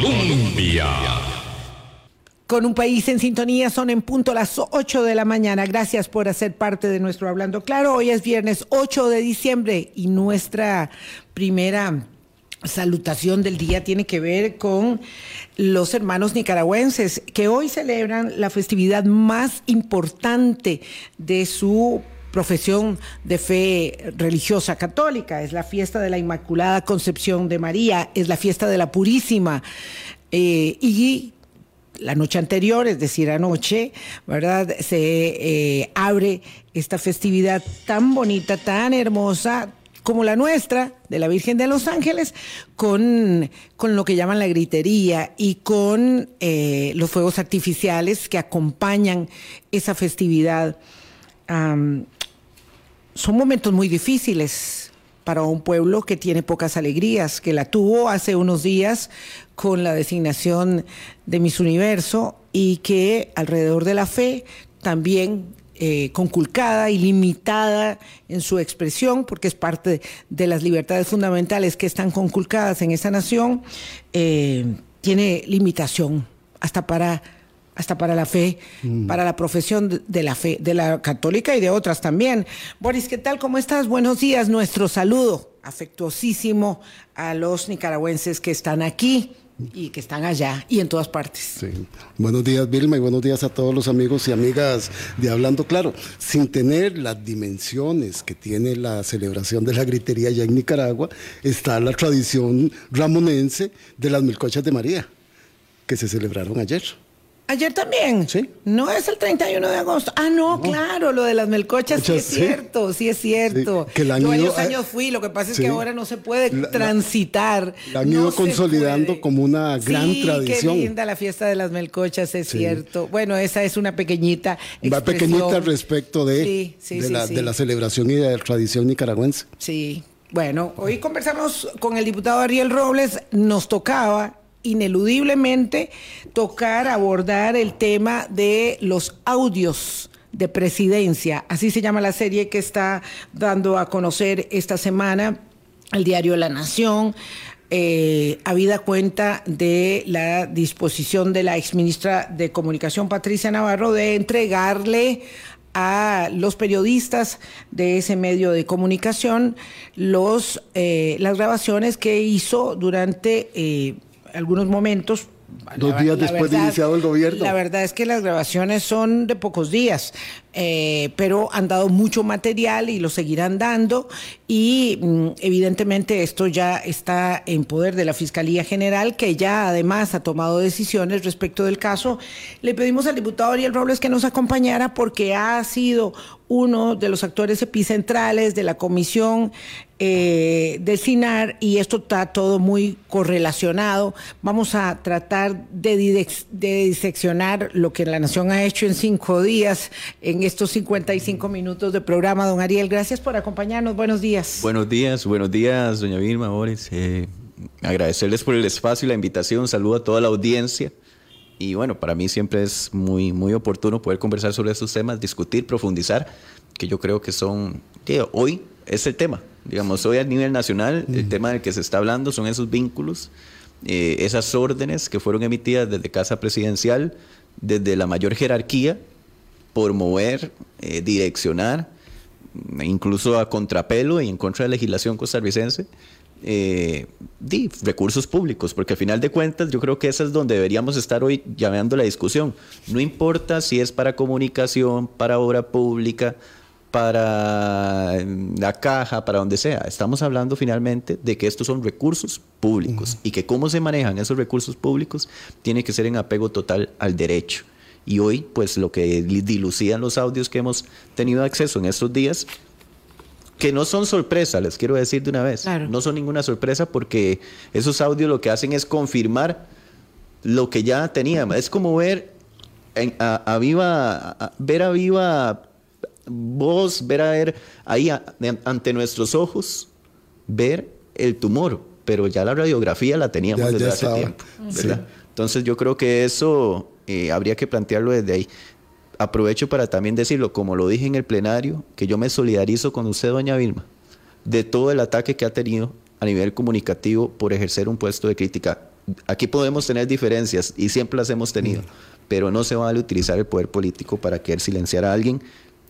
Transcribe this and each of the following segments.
Colombia. Con un país en sintonía son en punto las 8 de la mañana. Gracias por hacer parte de nuestro Hablando Claro. Hoy es viernes 8 de diciembre y nuestra primera salutación del día tiene que ver con los hermanos nicaragüenses que hoy celebran la festividad más importante de su profesión de fe religiosa católica. Es la fiesta de la Inmaculada Concepción de María, es la fiesta de la Purísima. Eh, y la noche anterior, es decir, anoche, ¿verdad? Se eh, abre esta festividad tan bonita, tan hermosa, como la nuestra, de la Virgen de los Ángeles, con, con lo que llaman la gritería y con eh, los fuegos artificiales que acompañan esa festividad. Son momentos muy difíciles para un pueblo que tiene pocas alegrías, que la tuvo hace unos días con la designación de Miss Universo y que alrededor de la fe también eh, conculcada y limitada en su expresión, porque es parte de las libertades fundamentales que están conculcadas en esa nación, eh, tiene limitación hasta para hasta para la fe, mm. para la profesión de la fe, de la católica y de otras también. Boris, ¿qué tal? ¿Cómo estás? Buenos días. Nuestro saludo afectuosísimo a los nicaragüenses que están aquí y que están allá y en todas partes. Sí. Buenos días, Vilma, y buenos días a todos los amigos y amigas de Hablando Claro. Sin tener las dimensiones que tiene la celebración de la gritería ya en Nicaragua, está la tradición ramonense de las milcochas de María, que se celebraron ayer. Ayer también. Sí. No es el 31 de agosto. Ah, no, claro, lo de las melcochas sí es cierto, sí es cierto. que Yo varios años fui, lo que pasa es que ahora no se puede transitar. La han ido consolidando como una gran tradición. Qué linda la fiesta de las melcochas, es cierto. Bueno, esa es una pequeñita Va pequeñita respecto de, de, la, de la celebración y de la tradición nicaragüense. Sí. Bueno, hoy conversamos con el diputado Ariel Robles, nos tocaba ineludiblemente tocar, abordar el tema de los audios de presidencia. Así se llama la serie que está dando a conocer esta semana el diario La Nación. Eh, habida cuenta de la disposición de la exministra de Comunicación, Patricia Navarro, de entregarle a los periodistas de ese medio de comunicación los, eh, las grabaciones que hizo durante eh, algunos momentos. Dos días después de iniciado el gobierno. La verdad es que las grabaciones son de pocos días. Eh, pero han dado mucho material y lo seguirán dando y mm, evidentemente esto ya está en poder de la Fiscalía General que ya además ha tomado decisiones respecto del caso. Le pedimos al diputado Ariel Robles que nos acompañara porque ha sido uno de los actores epicentrales de la comisión eh, del CINAR y esto está todo muy correlacionado. Vamos a tratar de, diseccionar lo que la Nación ha hecho en cinco días estos 55 minutos de programa. Don Ariel, gracias por acompañarnos. Buenos días. Buenos días, buenos días, doña Vilma, Boris. Eh, agradecerles por el espacio y la invitación. Saludo a toda la audiencia. Y bueno, para mí siempre es muy, muy oportuno poder conversar sobre estos temas, discutir, profundizar, que yo creo que son, hoy es el tema. Digamos, hoy a nivel nacional, el tema del que se está hablando son esos vínculos, eh, esas órdenes que fueron emitidas desde Casa Presidencial, desde la mayor jerarquía, por mover, eh, direccionar, incluso a contrapelo y en contra de la legislación costarricense, eh, recursos públicos, porque al final de cuentas yo creo que esa es donde deberíamos estar hoy llamando la discusión. No importa si es para comunicación, para obra pública, para la caja, para donde sea. Estamos hablando finalmente de que estos son recursos públicos y que cómo se manejan esos recursos públicos tiene que ser en apego total al derecho. Y hoy, pues lo que dilucían los audios que hemos tenido acceso en estos días, que no son sorpresa, les quiero decir de una vez, no son ninguna sorpresa porque esos audios lo que hacen es confirmar lo que ya teníamos. Es como ver a, viva, ver a viva voz, ver a ver ahí ante nuestros ojos, ver el tumor, pero ya la radiografía la teníamos desde hace tiempo. Entonces yo creo que eso eh, habría que plantearlo desde ahí. Aprovecho para también decirlo, como lo dije en el plenario, que yo me solidarizo con usted, doña Vilma, de todo el ataque que ha tenido a nivel comunicativo por ejercer un puesto de crítica aquí podemos tener diferencias y siempre las hemos tenido, pero no se vale utilizar el poder político para querer silenciar a alguien.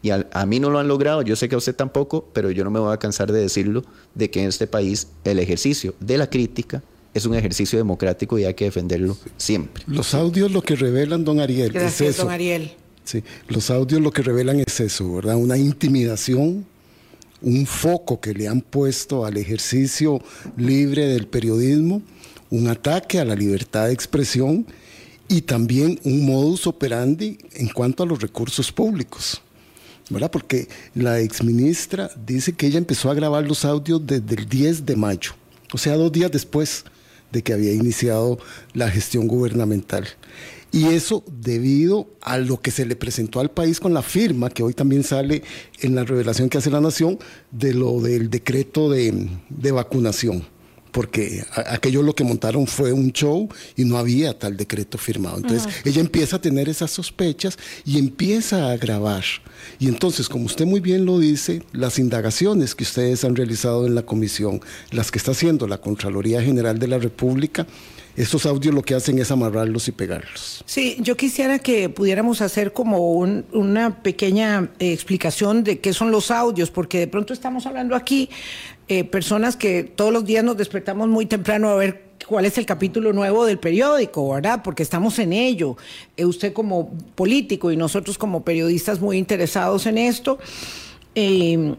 Y a, a, mí no lo han logrado, yo sé que a usted tampoco, pero yo no me voy a cansar de decirlo, de que en este país el ejercicio de la crítica es un ejercicio democrático y hay que defenderlo siempre. Los audios lo que revelan, don Ariel, Gracias, es eso. don Ariel. Sí, los audios lo que revelan es eso, ¿verdad? Una intimidación, un foco que le han puesto al ejercicio libre del periodismo, un ataque a la libertad de expresión y también un modus operandi en cuanto a los recursos públicos. ¿verdad? Porque la exministra dice que ella empezó a grabar los audios desde el 10 de mayo, o sea, dos días después de que había iniciado la gestión gubernamental. Y eso debido a lo que se le presentó al país con la firma, que hoy también sale en la revelación que hace la Nación, de lo del decreto de, de vacunación porque aquello lo que montaron fue un show y no había tal decreto firmado. Entonces ella empieza a tener esas sospechas y empieza a grabar. Y entonces, como usted muy bien lo dice, las indagaciones que ustedes han realizado en la comisión, las que está haciendo la Contraloría General de la República, estos audios lo que hacen es amarrarlos y pegarlos. Sí, yo quisiera que pudiéramos hacer como un, una pequeña eh, explicación de qué son los audios, porque de pronto estamos hablando aquí eh, personas que todos los días nos despertamos muy temprano a ver cuál es el capítulo nuevo del periódico, ¿verdad? Porque estamos en ello. Eh, usted como político y nosotros como periodistas muy interesados en esto. Eh,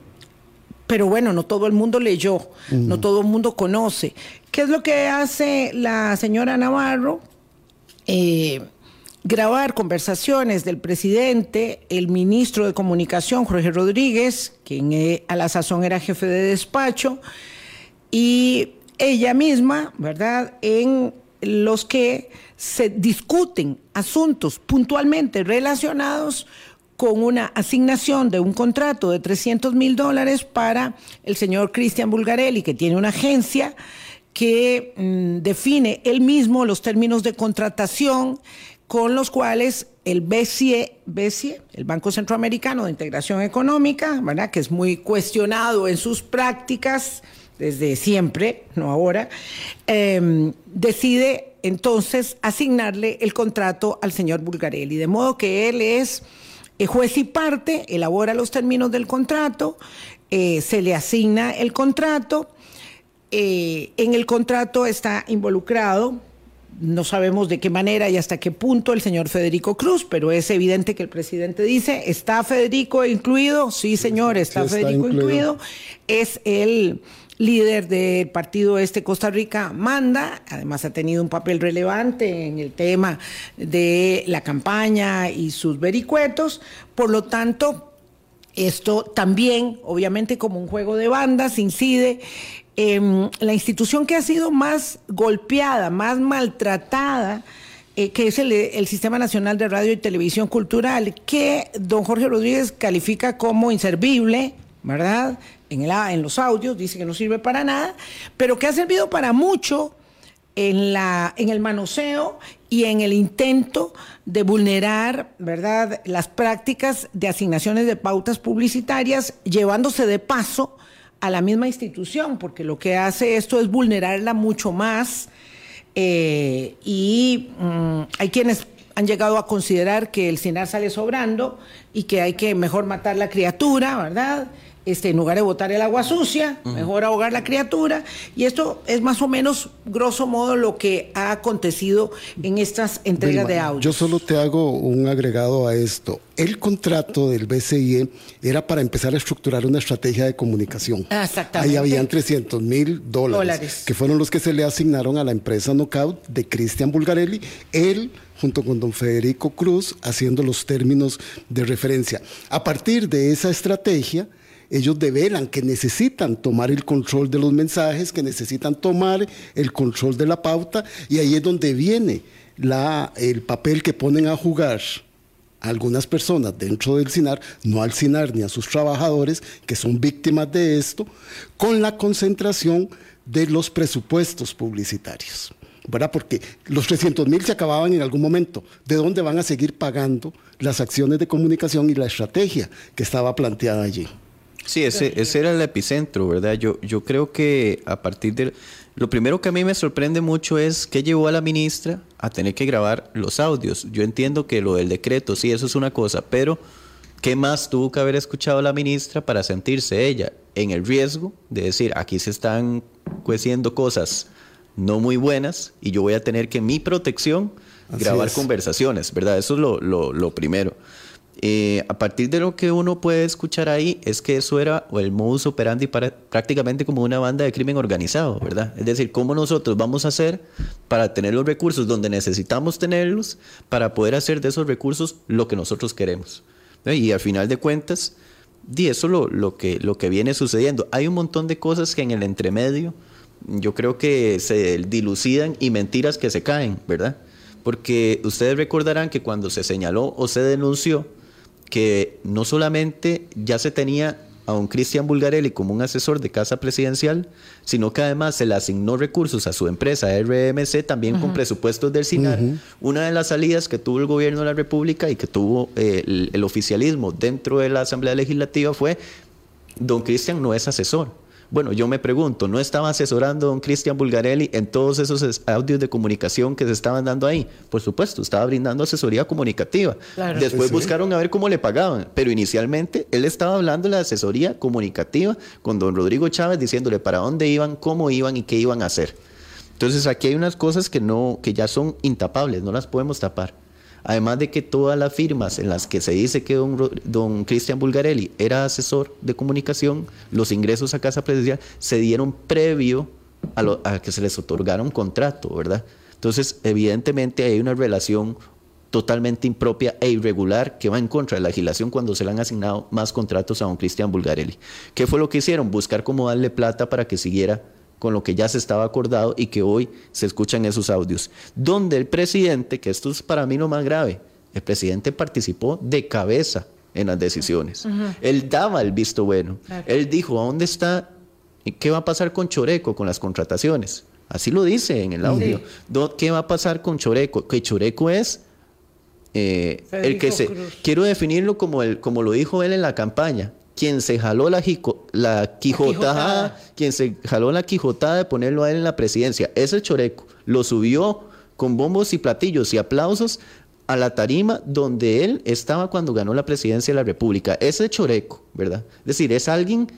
pero bueno, no todo el mundo leyó, no todo el mundo conoce. ¿Qué es lo que hace la señora Navarro? Eh, grabar conversaciones del presidente, el ministro de Comunicación, Jorge Rodríguez, quien eh, a la sazón era jefe de despacho, y ella misma, ¿verdad?, en los que se discuten asuntos puntualmente relacionados con una asignación de un contrato de 300 mil dólares para el señor Cristian Bulgarelli, que tiene una agencia que mmm, define él mismo los términos de contratación con los cuales el BCE, BCE, el Banco Centroamericano de Integración Económica, que es muy cuestionado en sus prácticas desde siempre, no ahora, eh, decide entonces asignarle el contrato al señor Bulgarelli, de modo que él es juez y parte, elabora los términos del contrato, eh, se le asigna el contrato, eh, en el contrato está involucrado no sabemos de qué manera y hasta qué punto el señor Federico Cruz, pero es evidente que el presidente dice, ¿está Federico incluido? Sí, señor, está, sí, está Federico incluido. incluido. Es el líder del partido este Costa Rica Manda, además ha tenido un papel relevante en el tema de la campaña y sus vericuetos, por lo tanto, esto también, obviamente como un juego de bandas, incide eh, la institución que ha sido más golpeada, más maltratada, eh, que es el, Sistema Nacional de Radio y Televisión Cultural, que don Jorge Rodríguez califica como inservible, ¿verdad? En, los audios, dice que no sirve para nada, pero que ha servido para mucho en, en el manoseo y en el intento de vulnerar, ¿verdad?, las prácticas de asignaciones de pautas publicitarias, llevándose de paso a la misma institución, porque lo que hace esto es vulnerarla mucho más. Eh, y mmm, hay quienes han llegado a considerar que el CINAR sale sobrando y que hay que mejor matar la criatura, ¿verdad? Este, en lugar de botar el agua sucia, uh -huh. mejor ahogar la criatura. Y esto es más o menos, grosso modo, lo que ha acontecido en estas entregas Vilma, de audio. Yo solo te hago un agregado a esto. El contrato del BCIE era para empezar a estructurar una estrategia de comunicación. Ah, exactamente. Ahí habían 300 mil dólares, dólares, que fueron los que se le asignaron a la empresa Knockout de Cristian Bulgarelli. Él junto con don Federico Cruz, haciendo los términos de referencia. A partir de esa estrategia, ellos develan que necesitan tomar el control de los mensajes, que necesitan tomar el control de la pauta, y ahí es donde viene el papel que ponen a jugar algunas personas dentro del CINAR, no al CINAR ni a sus trabajadores, que son víctimas de esto, con la concentración de los presupuestos publicitarios. ¿verdad? Porque los 300 mil se acababan en algún momento. ¿De dónde van a seguir pagando las acciones de comunicación y la estrategia que estaba planteada allí? Sí, ese, ese era el epicentro, ¿verdad? Yo, yo creo que a partir de... Lo primero que a mí me sorprende mucho es que llevó a la ministra a tener que grabar los audios. Yo entiendo que lo del decreto, sí, eso es una cosa, pero ¿qué más tuvo que haber escuchado la ministra para sentirse ella en el riesgo de decir, aquí se están cueciendo cosas no muy buenas y yo voy a tener que mi protección grabar conversaciones, ¿verdad? Eso es lo, lo, lo primero. Eh, a partir de lo que uno puede escuchar ahí es que eso era el modus operandi para, prácticamente como una banda de crimen organizado, ¿verdad? Es decir, cómo nosotros vamos a hacer para tener los recursos donde necesitamos tenerlos para poder hacer de esos recursos lo que nosotros queremos. Y al final de cuentas, y eso es lo, lo, que, lo que viene sucediendo. Hay un montón de cosas que en el entremedio yo creo que se dilucidan y mentiras que se caen, ¿verdad? Porque ustedes recordarán que cuando se señaló o se denunció, que no solamente ya se tenía a un Cristian Bulgarelli como un asesor de casa presidencial, sino que además se le asignó recursos a su empresa RMC también con presupuestos del SINAR. Una de las salidas que tuvo el gobierno de la República y que tuvo eh, el oficialismo dentro de la Asamblea Legislativa fue, don Cristian no es asesor bueno, yo me pregunto, ¿no estaba asesorando a don Cristian Bulgarelli en todos esos audios de comunicación que se estaban dando ahí? Por supuesto, estaba brindando asesoría comunicativa. Después buscaron a ver cómo le pagaban, pero inicialmente él estaba hablando de la asesoría comunicativa con don Rodrigo Chávez diciéndole para dónde iban, cómo iban y qué iban a hacer. Entonces aquí hay unas cosas que no que ya son intapables, no las podemos tapar. Además de que todas las firmas en las que se dice que don, Cristian Bulgarelli era asesor de comunicación, los ingresos a Casa Presidencial se dieron previo a, que se les otorgara un contrato, ¿verdad? Entonces, evidentemente hay una relación totalmente impropia e irregular que va en contra de la legislación cuando se le han asignado más contratos a don Cristian Bulgarelli. ¿Qué fue lo que hicieron? Buscar cómo darle plata para que siguiera con lo que ya se estaba acordado y que hoy se escuchan esos audios, donde el presidente, que esto es para mí lo más grave, el presidente participó de cabeza en las decisiones. Él daba el visto bueno. Él dijo, ¿a dónde está? ¿Qué va a pasar con Choreco, con las contrataciones? Así lo dice en el audio. ¿Qué va a pasar con Choreco? Que Choreco es eh, el que se... Quiero definirlo como, el, como lo dijo él en la campaña quien se jaló la, la, quijotada, quien se jaló la quijotada de ponerlo a él en la presidencia, ese choreco lo subió con bombos y platillos y aplausos a la tarima donde él estaba cuando ganó la presidencia de la República. Ese choreco, ¿verdad? Es decir, es alguien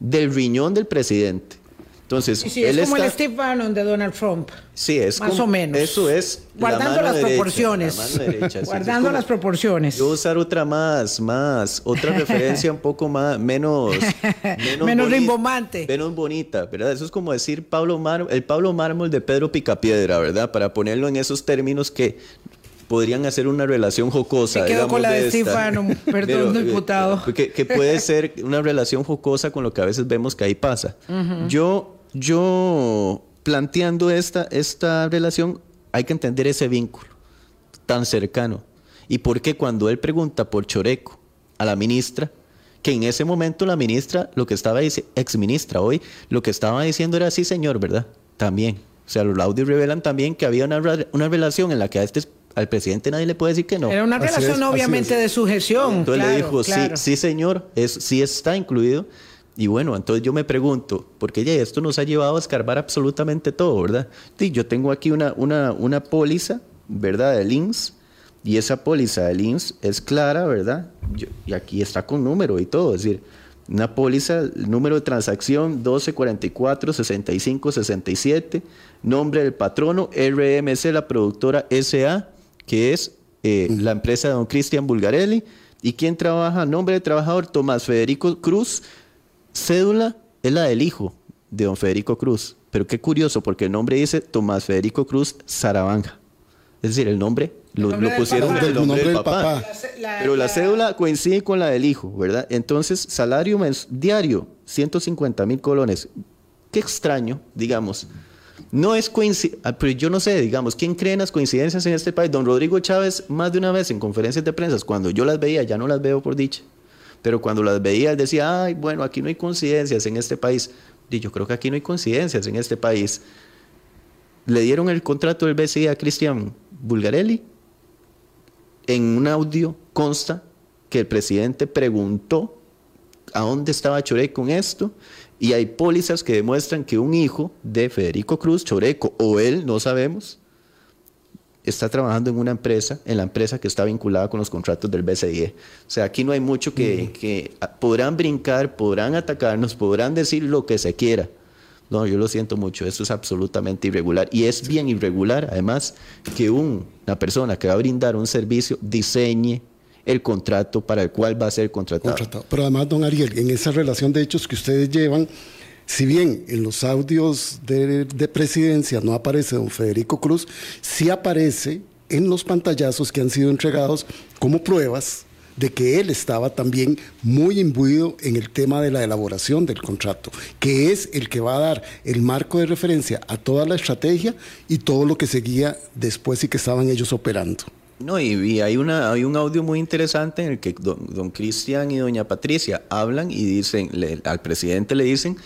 del riñón del presidente. Entonces, sí, es como el Steve Bannon de Donald Trump. Sí, es más o menos. Eso es guardando las proporciones. guardando las proporciones. Yo usar otra más, más, otra referencia un poco más menos menos, rimbombante, menos bonita, ¿verdad? Eso es como decir Pablo Mar el Pablo Mármol de Pedro Picapiedra, ¿verdad? Para ponerlo en esos términos que podrían hacer una relación jocosa. Con la de, Steve Bannon, perdón, eh, diputado. Que, puede ser una relación jocosa con lo que a veces vemos que ahí pasa. Yo yo planteando esta, esta relación, hay que entender ese vínculo tan cercano. Y por qué cuando él pregunta por Choreco a la ministra, que en ese momento la ministra, lo que estaba diciendo, ex ministra hoy, lo que estaba diciendo era sí, señor, ¿verdad? También. O sea, los audios revelan también que había una, una relación en la que a este al presidente nadie le puede decir que no. Era una relación obviamente de sujeción. Entonces le dijo, sí, sí señor, es, sí está incluido. Y bueno, entonces yo me pregunto, porque ya esto nos ha llevado a escarbar absolutamente todo, ¿verdad? Sí, yo tengo aquí una, una, una póliza, ¿verdad? De LINS, y esa póliza de LINS es clara, ¿verdad? y aquí está con número y todo, es decir, una póliza, número de transacción 1244-6567, nombre del patrono, RMC, la productora SA, que es eh, la empresa de don Cristian Bulgarelli, y quién trabaja, nombre del trabajador, Tomás Federico Cruz, Cédula es la del hijo de don Federico Cruz. Pero qué curioso, porque el nombre dice Tomás Federico Cruz Zarabanja. Es decir, el nombre lo, pusieron del nombre, del papá. Pero la, cédula coincide con la del hijo, ¿verdad? Entonces, salario diario, 150 mil colones. Qué extraño, digamos. No es coincidencia, ah, pero yo no sé, digamos, ¿quién cree en las coincidencias en este país? Don Rodrigo Chávez, más de una vez en conferencias de prensa, cuando yo las veía, ya no las veo por dicha pero cuando las veía, decía, ay, bueno, aquí no hay coincidencias en este país. Y yo creo que aquí no hay coincidencias en este país. Le dieron el contrato del BCI a Cristian Bulgarelli. En un audio consta que el presidente preguntó a dónde estaba Choré con esto. Y hay pólizas que demuestran que un hijo de Federico Cruz, Choreco, o él, no sabemos, está trabajando en una empresa, en la empresa que está vinculada con los contratos del BCIE. O sea, aquí no hay mucho que, que podrán brincar, podrán atacarnos, podrán decir lo que se quiera. No, yo lo siento mucho, eso es absolutamente irregular. Y es bien irregular, además, que una persona que va a brindar un servicio diseñe el contrato para el cual va a ser contratado. contratado. Pero además, don Ariel, en esa relación de hechos que ustedes llevan, si bien en los audios de, presidencia no aparece don Federico Cruz, sí aparece en los pantallazos que han sido entregados como pruebas de que él estaba también muy imbuido en el tema de la elaboración del contrato, que es el que va a dar el marco de referencia a toda la estrategia y todo lo que seguía después y que estaban ellos operando. No, y, hay, una, hay un audio muy interesante en el que don Cristian y doña Patricia hablan y dicen, al presidente le dicen,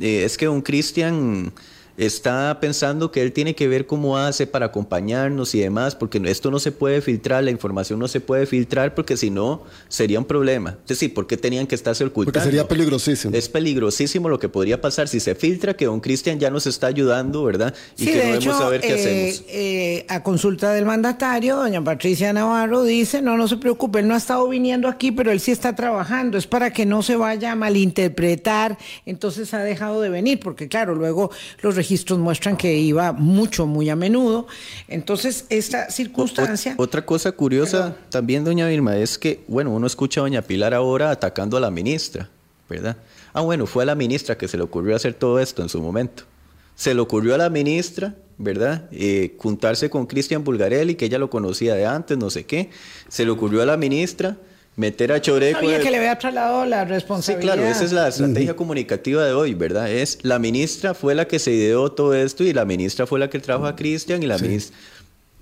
eh, es que don Cristian está pensando que él tiene que ver cómo hace para acompañarnos y demás, porque esto no se puede filtrar, la información no se puede filtrar, porque si no sería un problema. Es decir, ¿por qué tenían que estarse ocultando? Porque sería peligrosísimo. Es peligrosísimo lo que podría pasar si se filtra que don Cristian ya nos está ayudando, ¿verdad? Y que no debemos saber qué eh, hacemos. Eh, a consulta del mandatario, doña Patricia Navarro dice, no, no se preocupe, él no ha estado viniendo aquí, pero él sí está trabajando, es para que no se vaya a malinterpretar, entonces ha dejado de venir, porque claro, luego los registros muestran que iba mucho, muy a menudo. Entonces, esta circunstancia... otra cosa curiosa también, doña Vilma, es que, bueno, uno escucha a doña Pilar ahora atacando a la ministra, ¿verdad? Ah, bueno, fue a la ministra que se le ocurrió hacer todo esto en su momento. Se le ocurrió a la ministra, ¿verdad? Eh, juntarse con Cristian Bulgarelli, que ella lo conocía de antes, no sé qué. Se le ocurrió a la ministra meter a Choreco. Sabía que le había trasladado la responsabilidad. Sí, claro, esa es la estrategia comunicativa de hoy, ¿verdad? Es la ministra fue la que se ideó todo esto y la ministra fue la que trajo a Cristian y la ministra.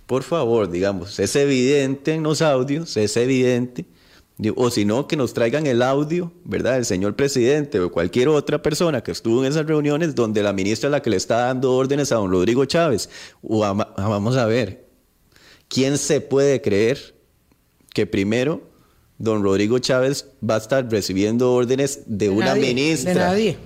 Por favor, digamos, es evidente en los audios, es evidente. O si no, que nos traigan el audio, ¿verdad? El señor presidente o cualquier otra persona que estuvo en esas reuniones donde la ministra es la que le está dando órdenes a don Rodrigo Chávez. O vamos a ver, ¿quién se puede creer que primero don Rodrigo Chávez va a estar recibiendo órdenes de, una ministra. De nadie.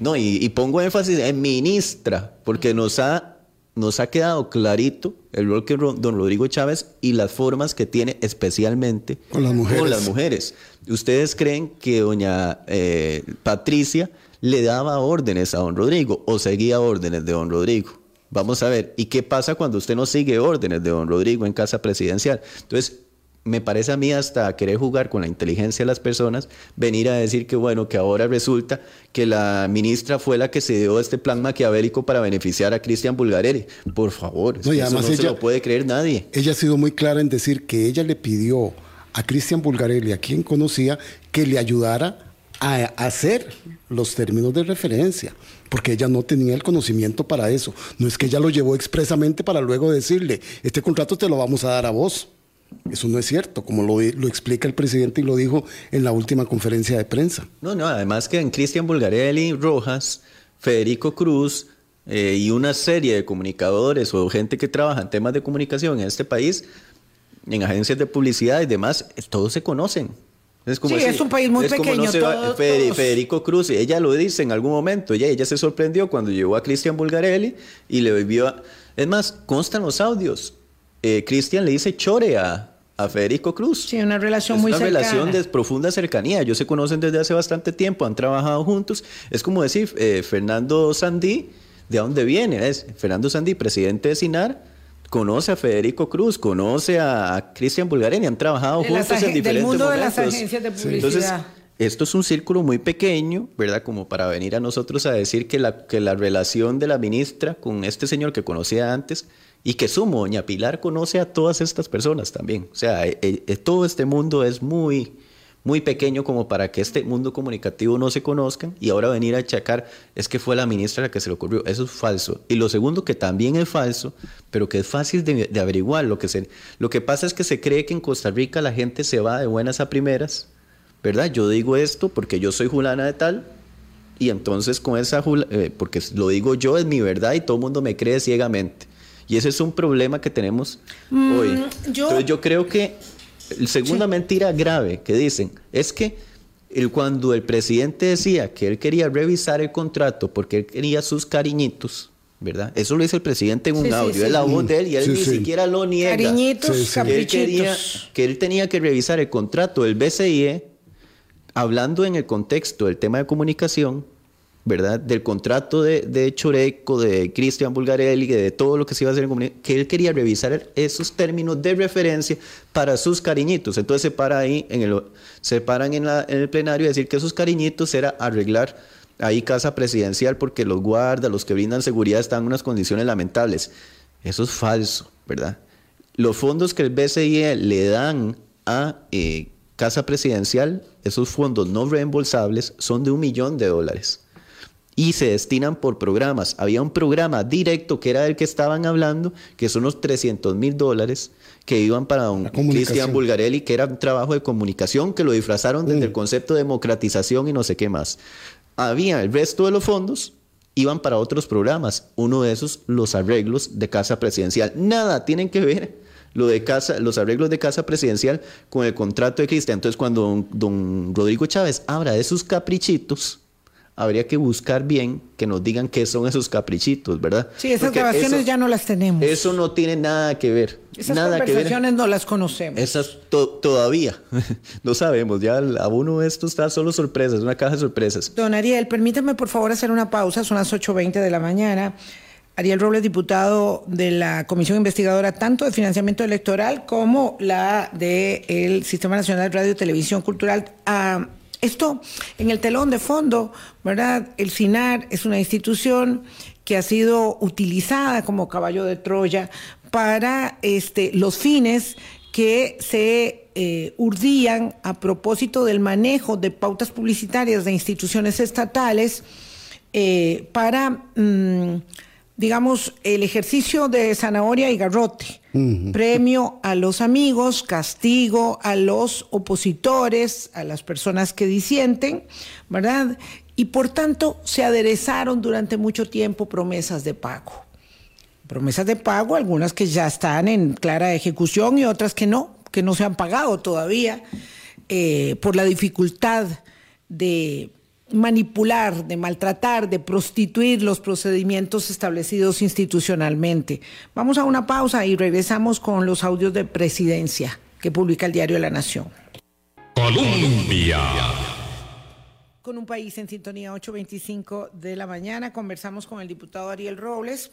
No, y, pongo énfasis en ministra, porque nos ha, nos ha quedado clarito el rol que don Rodrigo Chávez y las formas que tiene especialmente con las mujeres. Con las mujeres. ¿Ustedes creen que doña eh, Patricia le daba órdenes a don Rodrigo o seguía órdenes de don Rodrigo? Vamos a ver, ¿y qué pasa cuando usted no sigue órdenes de don Rodrigo en casa presidencial? Entonces, me parece a mí hasta querer jugar con la inteligencia de las personas, venir a decir que bueno, que ahora resulta que la ministra fue la que se dio este plan maquiavélico para beneficiar a Cristian Bulgarelli. Por favor, no, eso no se lo puede creer nadie. Ella ha sido muy clara en decir que ella le pidió a Cristian Bulgarelli, a quien conocía, que le ayudara a hacer los términos de referencia, porque ella no tenía el conocimiento para eso. No es que ella lo llevó expresamente para luego decirle, este contrato te lo vamos a dar a vos. Eso no es cierto, como lo, explica el presidente y lo dijo en la última conferencia de prensa. No, no, además que en Cristian Bulgarelli Rojas, Federico Cruz eh, y una serie de comunicadores o gente que trabaja en temas de comunicación en este país, en agencias de publicidad y demás, todos se conocen. Es como sí, es un país muy pequeño. Federico Cruz, ella lo dice en algún momento, ella, ella se sorprendió cuando llegó a Cristian Bulgarelli y le vio... Es más, constan los audios eh, Cristian le dice chore a, Federico Cruz. Sí, una relación muy cercana. Una relación de profunda cercanía. Ellos se conocen desde hace bastante tiempo, han trabajado juntos. Es como decir, eh, Fernando Sandí, ¿de dónde viene? Es Fernando Sandí, presidente de SINAR, conoce a Federico Cruz, conoce a Cristian Bulgareni, han trabajado juntos en diferentes del mundo de las agencias de publicidad. Entonces, esto es un círculo muy pequeño, ¿verdad? Como para venir a nosotros a decir que la, que la relación de la ministra con este señor que conocía antes y que sumo, doña Pilar conoce a todas estas personas también. O sea, eh, eh, todo este mundo es muy, muy pequeño como para que este mundo comunicativo no se conozcan y ahora venir a achacar es que fue la ministra la que se le ocurrió. Eso es falso. Y lo segundo que también es falso, pero que es fácil de, averiguar, lo que, se, lo que pasa es que se cree que en Costa Rica la gente se va de buenas a primeras, ¿verdad? Yo digo esto porque yo soy Julana de tal. Y entonces con esa, eh, porque lo digo yo, es mi verdad y todo el mundo me cree ciegamente. Y ese es un problema que tenemos mm, hoy. Yo... Entonces yo creo que la segunda mentira grave que dicen es que el, cuando el presidente decía que él quería revisar el contrato porque él quería sus cariñitos, ¿verdad? Eso lo dice el presidente en un audio, es la voz de él y él ni siquiera lo niega. Cariñitos, caprichitos. Que él, tenía que revisar el contrato del BCIE, hablando en el contexto del tema de comunicación, ¿verdad? Del contrato de, Choreco, de Cristian Bulgarelli, de todo lo que se iba a hacer en comunicación, que él quería revisar esos términos de referencia para sus cariñitos. Entonces se para ahí, en el, se paran en el plenario y decir que esos cariñitos era arreglar ahí casa presidencial porque los guardas, los que brindan seguridad están en unas condiciones lamentables. Eso es falso, ¿verdad? Los fondos que el BCIE le dan a eh, casa presidencial, esos fondos no reembolsables, son de un millón de dólares y se destinan por programas. Había un programa directo que era del que estaban hablando, que son los 300 mil dólares que iban para don Cristian Bulgarelli, que era un trabajo de comunicación que lo disfrazaron desde el mm. concepto de democratización y no sé qué más. Había el resto de los fondos iban para otros programas. Uno de esos, los arreglos de casa presidencial. Nada tienen que ver lo de casa, los arreglos de casa presidencial con el contrato de Cristian. Entonces, cuando don, don Rodrigo Chávez habla de sus caprichitos, habría que buscar bien que nos digan qué son esos caprichitos, ¿verdad? Sí, esas grabaciones ya no las tenemos. Eso no tiene nada que ver. Esas nada conversaciones no las conocemos. Esas todavía no sabemos. Ya a uno esto está solo sorpresas, una caja de sorpresas. Don Ariel, permítame por favor hacer una pausa. Son las 8.20 de la mañana. Ariel Robles, diputado de la Comisión Investigadora tanto de Financiamiento Electoral como la del Sistema Nacional de Radio y Televisión Cultural. Ah, esto en el telón de fondo, ¿verdad? El SINAR es una institución que ha sido utilizada como caballo de Troya para este, los fines que se eh, urdían a propósito del manejo de pautas publicitarias de instituciones estatales eh, para mm, digamos, el ejercicio de zanahoria y garrote, premio a los amigos, castigo a los opositores, a las personas que disienten, ¿verdad? Y por tanto se aderezaron durante mucho tiempo promesas de pago. Promesas de pago, algunas que ya están en clara ejecución y otras que no, que no se han pagado todavía eh, por la dificultad de manipular, de maltratar, de prostituir los procedimientos establecidos institucionalmente. Vamos a una pausa y regresamos con los audios de presidencia que publica el diario La Nación. Colombia. Con un país en sintonía 8.25 de la mañana, conversamos con el diputado Ariel Robles,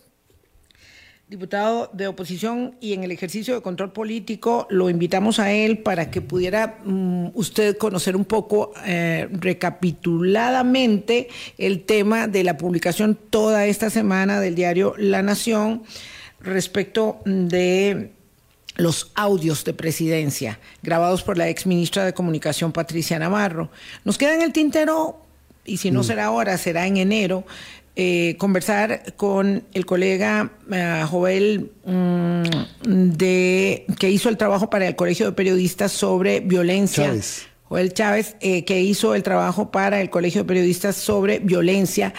diputado de oposición y en el ejercicio de control político lo invitamos a él para que pudiera mm, usted conocer un poco eh, recapituladamente el tema de la publicación toda esta semana del diario La Nación respecto de los audios de presidencia grabados por la ex ministra de Comunicación Patricia Navarro. Nos queda en el tintero, y si no mm. será ahora, será en enero, eh, conversar con el colega uh, Joel mm, de que hizo el trabajo para el Colegio de Periodistas sobre violencia. Joel Chávez, eh, que hizo el trabajo para el Colegio de Periodistas sobre violencia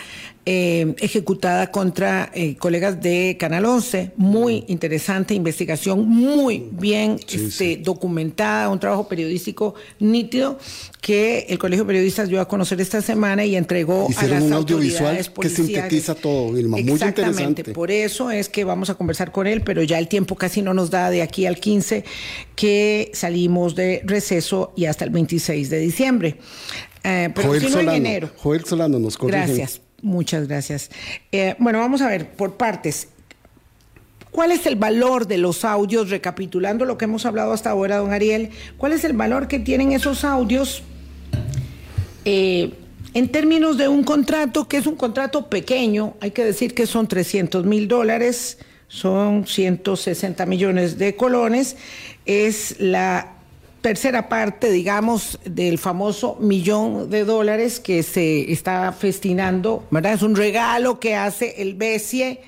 eh, ejecutada contra eh, colegas de Canal 11. Muy interesante investigación, muy bien este, documentada, un trabajo periodístico nítido que el Colegio de Periodistas dio a conocer esta semana y entregó a las un audiovisual que sintetiza todo, Vilma. Muy interesante. Por eso es que vamos a conversar con él, pero ya el tiempo casi no nos da de aquí al 15, que salimos de receso y hasta el 26 de diciembre. Eh, pero Joel, Solano, en enero. Joel Solano nos corrige. Gracias. Muchas gracias. Eh, bueno, vamos a ver por partes. ¿Cuál es el valor de los audios, recapitulando lo que hemos hablado hasta ahora, don Ariel? ¿Cuál es el valor que tienen esos audios eh, en términos de un contrato que es un contrato pequeño? Hay que decir que son 300 mil dólares, son 160 millones de colones. Es la tercera parte, digamos, del famoso millón de dólares que se está festinando, ¿verdad? Es un regalo que hace el BESIE,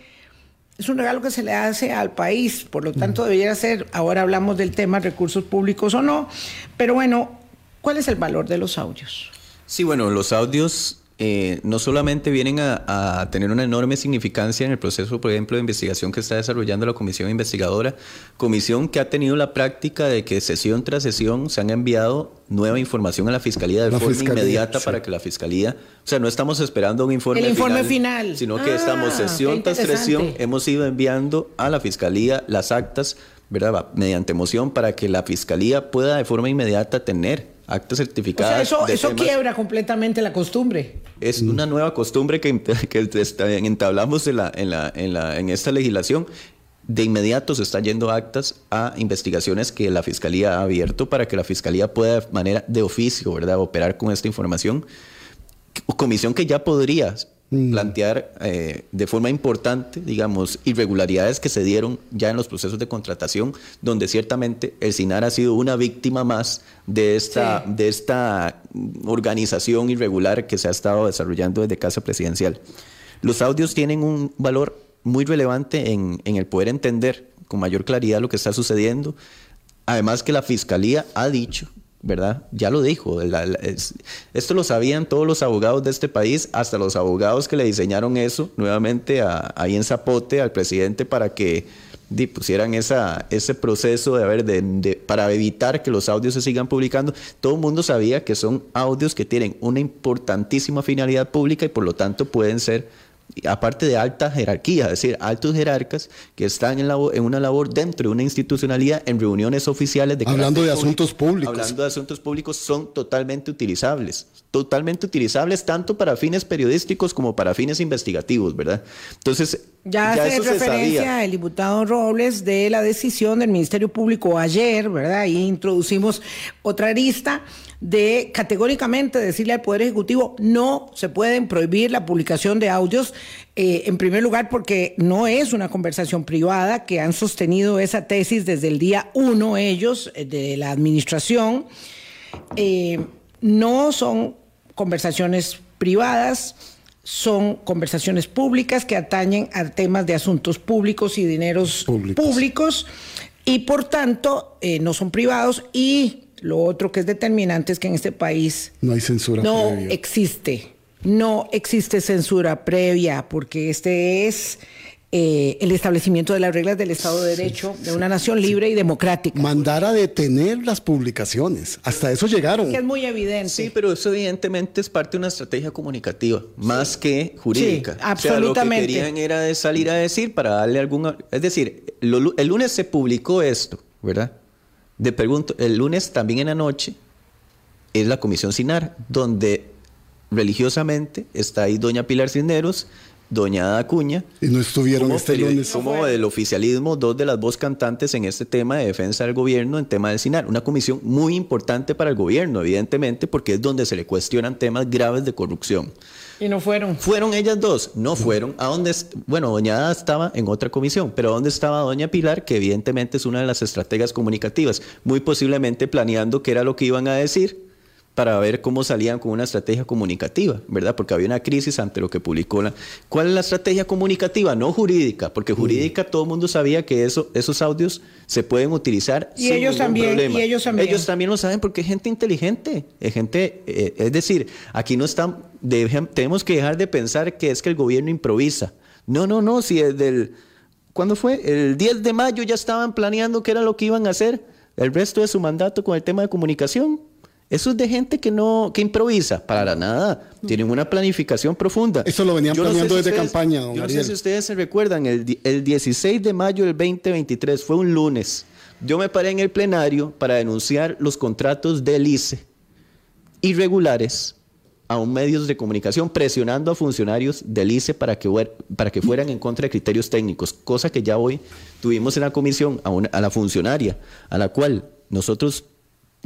es un regalo que se le hace al país, por lo tanto debería ser, ahora hablamos del tema recursos públicos o no, pero bueno, ¿cuál es el valor de los audios? Sí, bueno, los audios eh, no solamente vienen a, a, tener una enorme significancia en el proceso, por ejemplo, de investigación que está desarrollando la comisión investigadora, comisión que ha tenido la práctica de que sesión tras sesión se han enviado nueva información a la fiscalía de La forma fiscalía, inmediata sí. para que la fiscalía, o sea, no estamos esperando un informe, El informe final. sino que Ah, estamos sesión tras sesión, hemos ido enviando a la fiscalía las actas, ¿verdad? Va, Mediante moción para que la fiscalía pueda de forma inmediata tener actas O certificadas. sea, eso, eso temas- quiebra completamente la costumbre. es una nueva costumbre que, que entablamos en, la, en, la, en, la, en esta legislación. De inmediato se están yendo actas a investigaciones que la Fiscalía ha abierto para que la Fiscalía pueda de manera de oficio, ¿verdad?, operar con esta información. Comisión que ya podría plantear eh, de forma importante, digamos, irregularidades que se dieron ya en los procesos de contratación, donde ciertamente el SINAR ha sido una víctima más de esta, Sí. de esta organización irregular que se ha estado desarrollando desde Casa Presidencial. Los audios tienen un valor muy relevante en, en el poder entender con mayor claridad lo que está sucediendo. Además que la Fiscalía ha dicho, ¿verdad? Ya lo dijo. esto lo sabían todos los abogados de este país, hasta los abogados que le diseñaron eso nuevamente a- ahí en Zapote al presidente para que di, pusieran esa, ese proceso de, a de, de- para evitar que los audios se sigan publicando. Todo el mundo sabía que son audios que tienen una importantísima finalidad pública y por lo tanto pueden ser aparte de alta jerarquía, es decir, altos jerarcas que están en, labo- en una labor dentro de una institucionalidad en reuniones oficiales de Hablando de asuntos públicos. Hablando de asuntos públicos son totalmente utilizables, totalmente utilizables tanto para fines periodísticos como para fines investigativos, ¿verdad? Entonces, Ya, hace eso se referencia sabía. el diputado Robles de la decisión del Ministerio Público ayer, ¿verdad? Ahí introducimos otra arista de categóricamente decirle al Poder Ejecutivo no se pueden prohibir la publicación de audios, eh, en primer lugar porque no es una conversación privada, que han sostenido esa tesis desde el día uno ellos eh, de la administración. Eh, no son conversaciones privadas, son conversaciones públicas que atañen a temas de asuntos públicos y dineros Públicos. públicos, y por tanto no son privados y lo otro que es determinante es que en este país No hay censura no previa. existe, no existe censura previa porque este es eh, el establecimiento de las reglas del Estado de Derecho de una nación libre y democrática. Mandar a detener las publicaciones. Hasta eso llegaron. que es muy evidente. Sí, pero eso evidentemente es parte de una estrategia comunicativa, más que jurídica. Sí, O sea, absolutamente. lo que querían era de salir a decir para darle alguna... Es decir, lo el lunes se publicó esto, ¿verdad? De pregunto, el lunes también en la noche es la Comisión SINAR, donde religiosamente está ahí doña Pilar Cisneros, doña Acuña, Y no estuvieron como este lunes. Como del oficialismo, dos de las voz cantantes en este tema de defensa del gobierno, en tema del SINAR. Una comisión muy importante para el gobierno, evidentemente, porque es donde se le cuestionan temas graves de corrupción. Y no fueron. ¿Fueron ellas dos? No fueron. ¿A dónde? Bueno, doña Ada estaba en otra comisión, pero ¿a dónde estaba doña Pilar? Que evidentemente es una de las estrategas comunicativas, muy posiblemente planeando qué era lo que iban a decir para ver cómo salían con una estrategia comunicativa, ¿verdad? Porque había una crisis ante lo que publicó la... ¿Cuál es la estrategia comunicativa? No jurídica, porque jurídica todo el mundo sabía que eso, esos audios se pueden utilizar Y sin ellos ningún también, problema. y ellos también. Ellos también lo saben porque es gente inteligente, es gente, eh, es decir, aquí no están, tenemos que dejar de pensar que es que el gobierno improvisa. No, no, no, si desde el, ¿cuándo fue? El 10 de mayo ya estaban planeando qué era lo que iban a hacer el resto de su mandato con el tema de comunicación. Eso es de gente que no, que improvisa, para nada. Tienen una planificación profunda. Eso lo venían Yo no sé planeando si desde ustedes- campaña, don Yo no sé si ustedes se recuerdan, el, el 16 de mayo del 2023 fue un lunes. Yo me paré en el plenario para denunciar los contratos del ICE irregulares a un medios de comunicación presionando a funcionarios del ICE para que, para que fueran en contra de criterios técnicos, cosa que ya hoy tuvimos en la comisión a, a la funcionaria, a la cual nosotros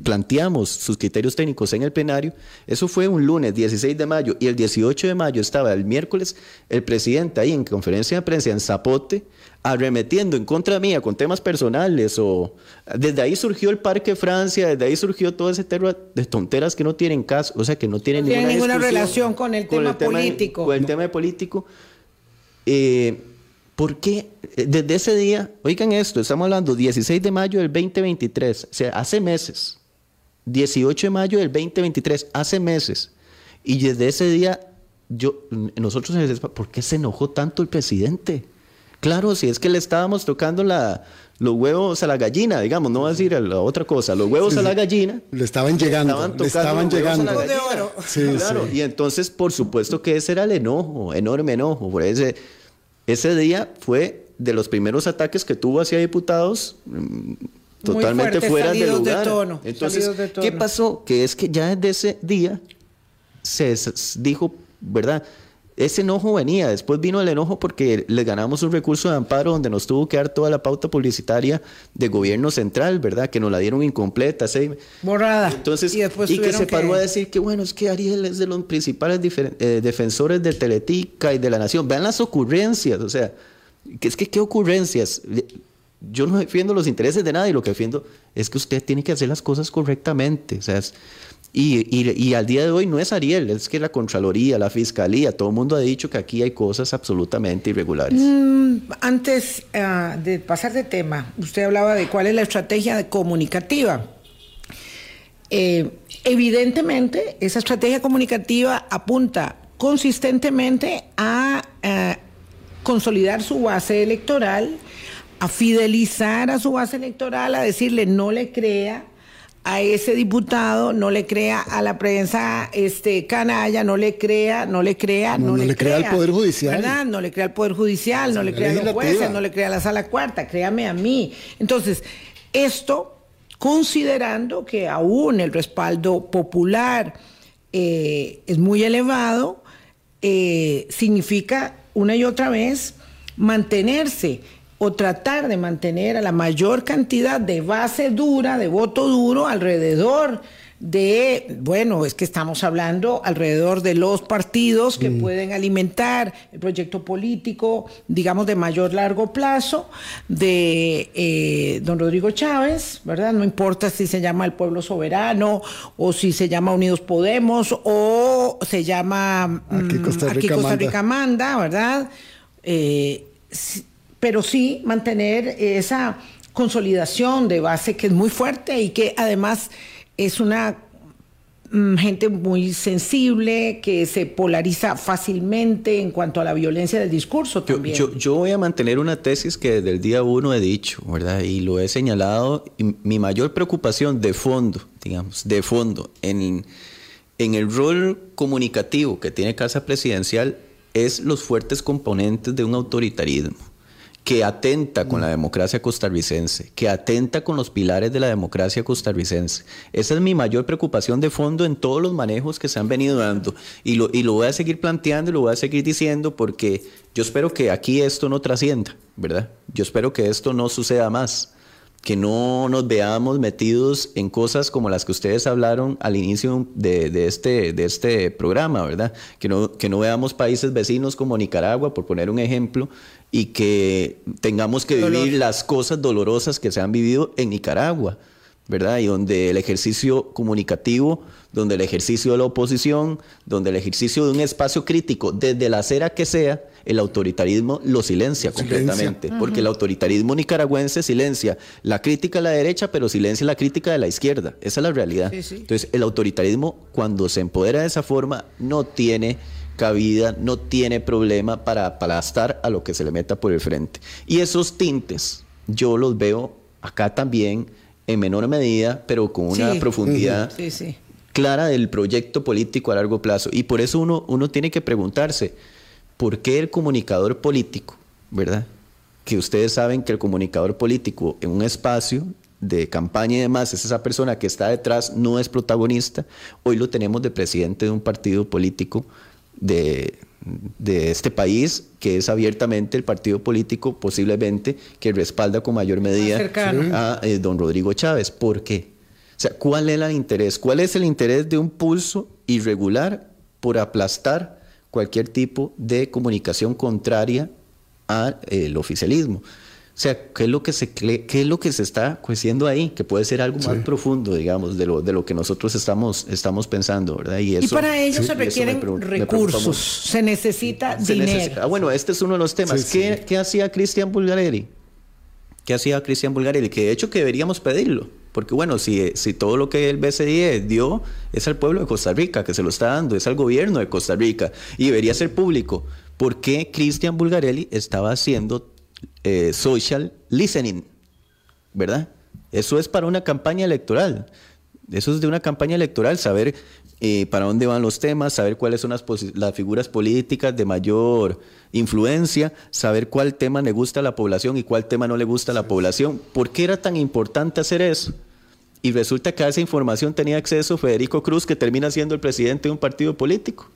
planteamos sus criterios técnicos en el plenario, eso fue un lunes 16 de mayo y el 18 de mayo estaba el miércoles el presidente ahí en conferencia de prensa en Zapote arremetiendo en contra mía con temas personales o desde ahí surgió el Parque Francia, desde ahí surgió todo ese tema de tonteras que no tienen caso, o sea que no tienen No tienen ninguna, relación con el tema político. Con el tema de político. Eh, ¿Por qué? Eh, Desde ese día, oigan esto, estamos hablando 16 de mayo del 2023, o sea, hace meses. 18 de mayo del 2023, hace meses. Y desde ese día yo, nosotros ¿por qué se enojó tanto el presidente? Claro, si es que le estábamos tocando la, los huevos a la gallina, digamos, no va a decir la otra cosa, los huevos a la gallina. Le estaban llegando, le estaban, llegando. Sí, claro, y entonces, por supuesto que ese era el enojo, enorme enojo. Por ese, ese día fue de los primeros ataques que tuvo hacia diputados mm, totalmente fuera de lugar. tono, entonces, ¿qué pasó? Que es que ya desde ese día se dijo, ¿verdad? Ese enojo venía, después vino el enojo porque le ganamos un recurso de amparo donde nos tuvo que dar toda la pauta publicitaria de gobierno central, ¿verdad? Que nos la dieron incompleta. Borrada. Entonces, y, que se paró a decir que, bueno, es que Ariel es de los principales eh, defensores de Teletica y de la Nación. Vean las ocurrencias, o sea, que es que qué ocurrencias. Yo no defiendo los intereses de nadie, lo que defiendo es que usted tiene que hacer las cosas correctamente. O sea, y, al día de hoy no es Ariel, es que la Contraloría, la Fiscalía, todo el mundo ha dicho que aquí hay cosas absolutamente irregulares. Mm, antes ah, de pasar de tema, usted hablaba de cuál es la estrategia comunicativa. Eh, evidentemente, esa estrategia comunicativa apunta consistentemente a eh, consolidar su base electoral, a fidelizar a su base electoral, a decirle no le crea a ese diputado, no le crea a la prensa este canalla, no le crea, no le crea, no, le, crea, al Poder Judicial. ¿verdad? No le crea al Poder Judicial, no le crea a los jueces, no le crea a la Sala Cuarta, créame a mí. Entonces, esto considerando que aún el respaldo popular eh, es muy elevado, eh, significa una y otra vez mantenerse o tratar de mantener a la mayor cantidad de base dura, de voto duro alrededor de, bueno, es que estamos hablando alrededor de los partidos que mm. pueden alimentar el proyecto político, digamos, de mayor largo plazo, de eh, don Rodrigo Chávez, ¿verdad? No importa si se llama el pueblo soberano o si se llama Unidos Podemos o se llama aquí mm, Costa Rica, manda. ¿verdad? Eh, pero sí mantener esa consolidación de base que es muy fuerte y que además es una mm, gente muy sensible, que se polariza fácilmente en cuanto a la violencia del discurso también. Yo, voy a mantener una tesis que desde el día uno he dicho, ¿verdad? Y lo he señalado. mi mayor preocupación de fondo, digamos, de fondo, en, en el rol comunicativo que tiene Casa Presidencial es los fuertes componentes de un autoritarismo que atenta con la democracia costarricense, que atenta con los pilares de la democracia costarricense. Esa es mi mayor preocupación de fondo en todos los manejos que se han venido dando. Y lo, y lo voy a seguir planteando y lo voy a seguir diciendo porque yo espero que aquí esto no trascienda, ¿verdad? Yo espero que esto no suceda más que no nos veamos metidos en cosas como las que ustedes hablaron al inicio de, este, de este programa, ¿verdad? Que no, que no veamos países vecinos como Nicaragua, por poner un ejemplo, y que tengamos que vivir las cosas dolorosas que se han vivido en Nicaragua, ¿verdad? Y donde el ejercicio comunicativo, donde el ejercicio de la oposición, donde el ejercicio de un espacio crítico, desde la acera que sea, el autoritarismo lo silencia completamente, porque el autoritarismo nicaragüense silencia la crítica a la derecha, pero silencia la crítica de la izquierda. Esa es la realidad. Entonces, el autoritarismo, cuando se empodera de esa forma, no tiene cabida, no tiene problema para aplastar a lo que se le meta por el frente. Y esos tintes, yo los veo acá también en menor medida, pero con una profundidad clara del proyecto político a largo plazo. Y por eso uno, uno tiene que preguntarse, ¿por qué el comunicador político, verdad? Que ustedes saben que el comunicador político en un espacio de campaña y demás es esa persona que está detrás, no es protagonista. Hoy lo tenemos de presidente de un partido político de, este país, que es abiertamente el partido político posiblemente que respalda con mayor medida a eh, don Rodrigo Chávez. ¿Por qué? O sea, ¿cuál es el interés? ¿Cuál es el interés de un pulso irregular por aplastar cualquier tipo de comunicación contraria al eh, oficialismo. O sea, ¿qué es lo que se qué es lo que se está cueciendo ahí? Que puede ser algo más profundo, digamos, de lo, de lo que nosotros estamos, estamos pensando, ¿verdad? Y, eso, para ello se requieren recursos, se necesita dinero. Ah, bueno, este es uno de los temas. ¿Qué, ¿Qué, hacía Cristian Bulgarelli? ¿Qué hacía Cristian Bulgarelli? Que de hecho que deberíamos pedirlo Porque bueno, si, si todo lo que el BCE dio es al pueblo de Costa Rica, que se lo está dando, es al gobierno de Costa Rica, y debería ser público, ¿por qué Cristian Bulgarelli estaba haciendo eh, social listening? ¿Verdad? Eso es para una campaña electoral. Eso es de una campaña electoral, saber eh, para dónde van los temas, saber cuáles son las, las, figuras políticas de mayor influencia, saber cuál tema le gusta a la población y cuál tema no le gusta a la población. ¿Por qué era tan importante hacer eso? Y resulta que a esa información tenía acceso Federico Cruz, que termina siendo el presidente de un partido político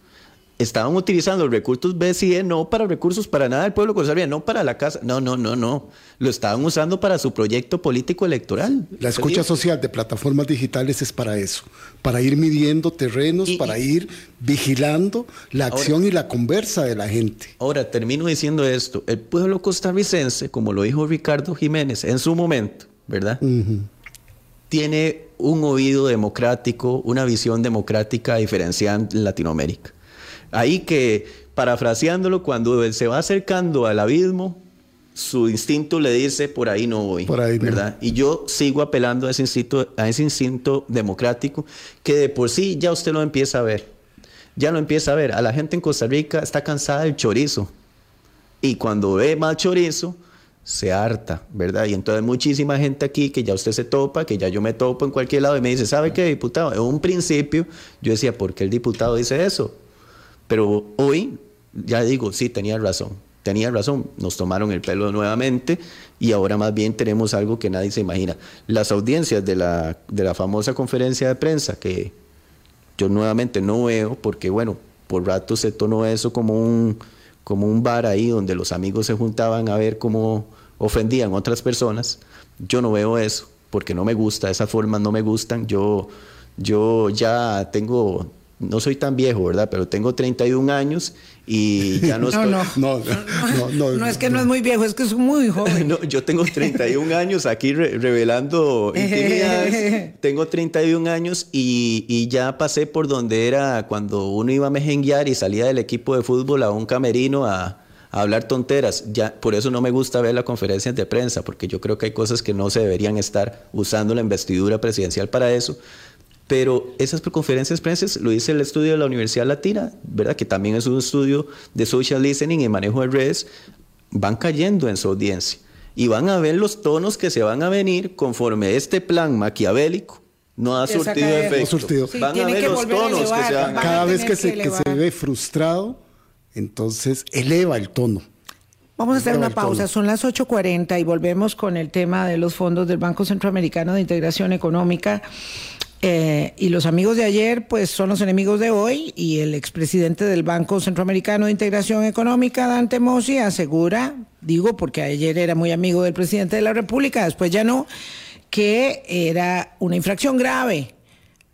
estaban utilizando los recursos BCE no para recursos para nada del pueblo de no para la casa. No, no, no, no. Lo estaban usando para su proyecto político electoral. La escucha social de plataformas digitales es para eso, para ir midiendo terrenos, para ir vigilando la acción y la conversa de la gente. Ahora, termino diciendo esto. El pueblo costarricense, como lo dijo Ricardo Jiménez en su momento, ¿verdad? Tiene un oído democrático, una visión democrática diferenciada en Latinoamérica. Ahí que, parafraseándolo, cuando se va acercando al abismo, su instinto le dice, por ahí no voy. Por ahí ¿verdad? Y yo sigo apelando a ese, instinto, a ese instinto democrático que de por sí ya usted lo empieza a ver. Ya lo empieza a ver. A la gente en Costa Rica está cansada del chorizo. Y cuando ve más chorizo, se harta, ¿verdad? Y entonces muchísima gente aquí que ya usted se topa, que ya yo me topo en cualquier lado y me dice, ¿sabe qué, diputado? En un principio yo decía, ¿por qué el diputado dice eso? Pero hoy, ya digo, sí, tenía razón, tenía razón, nos tomaron el pelo nuevamente y ahora más bien tenemos algo que nadie se imagina. Las audiencias de la, de la famosa conferencia de prensa, que yo nuevamente no veo, porque bueno, por rato se tornó eso como un, como un bar ahí donde los amigos se juntaban a ver cómo ofendían otras personas. Yo no veo eso, porque no me gusta, esas formas no me gustan. Yo, yo ya tengo no soy tan viejo, ¿verdad? Pero tengo 31 años y ya no estoy... No, no, no, no, no, es que no es muy viejo, es que es muy joven. no, yo tengo 31 años aquí revelando intimidades. tengo 31 años y, y, ya pasé por donde era cuando uno iba a mejenguear y salía del equipo de fútbol a un camerino a, a hablar tonteras. Ya, por eso no me gusta ver las conferencias de prensa, porque yo creo que hay cosas que no se deberían estar usando la investidura presidencial para eso. Pero esas conferencias de prensa lo dice el estudio de la Universidad Latina, ¿verdad? Que también es un estudio de social listening y manejo de redes, van cayendo en su audiencia y van a ver los tonos que se van a venir conforme este plan maquiavélico no ha surtido efecto. van a ver los tonos que se van Cada vez que se, que se ve frustrado, entonces eleva el tono. Vamos a hacer una pausa, son las 8.40 y volvemos con el tema de los fondos del Banco Centroamericano de Integración Económica. Eh, y los amigos de ayer, pues son los enemigos de hoy. Y el expresidente del Banco Centroamericano de Integración Económica, Dante Mossi, asegura, digo porque ayer era muy amigo del presidente de la República, después ya no, que era una infracción grave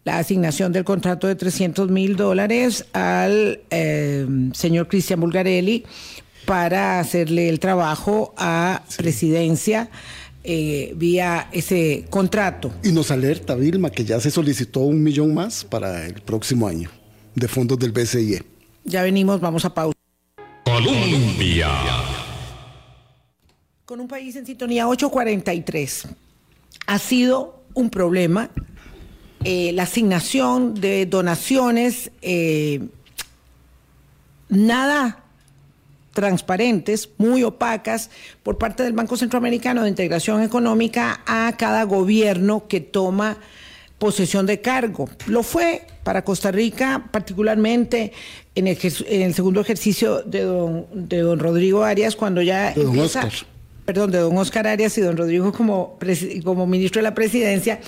la asignación del contrato de 300 mil dólares al eh, señor Cristian Bulgarelli para hacerle el trabajo a presidencia eh, vía ese contrato. Y nos alerta, Vilma, que ya se solicitó un millón más para el próximo año de fondos del BCIE. Ya venimos, vamos a pausa. Colombia. Con un país en sintonía 843. Ha sido un problema eh, la asignación de donaciones, eh, nada transparentes, muy opacas, por parte del Banco Centroamericano de Integración Económica a cada gobierno que toma posesión de cargo. Lo fue para Costa Rica, particularmente en el, en el segundo ejercicio de don, de don, Rodrigo Arias, cuando ya de don Oscar. perdón, de don Oscar Arias y don Rodrigo como, como ministro de la presidencia,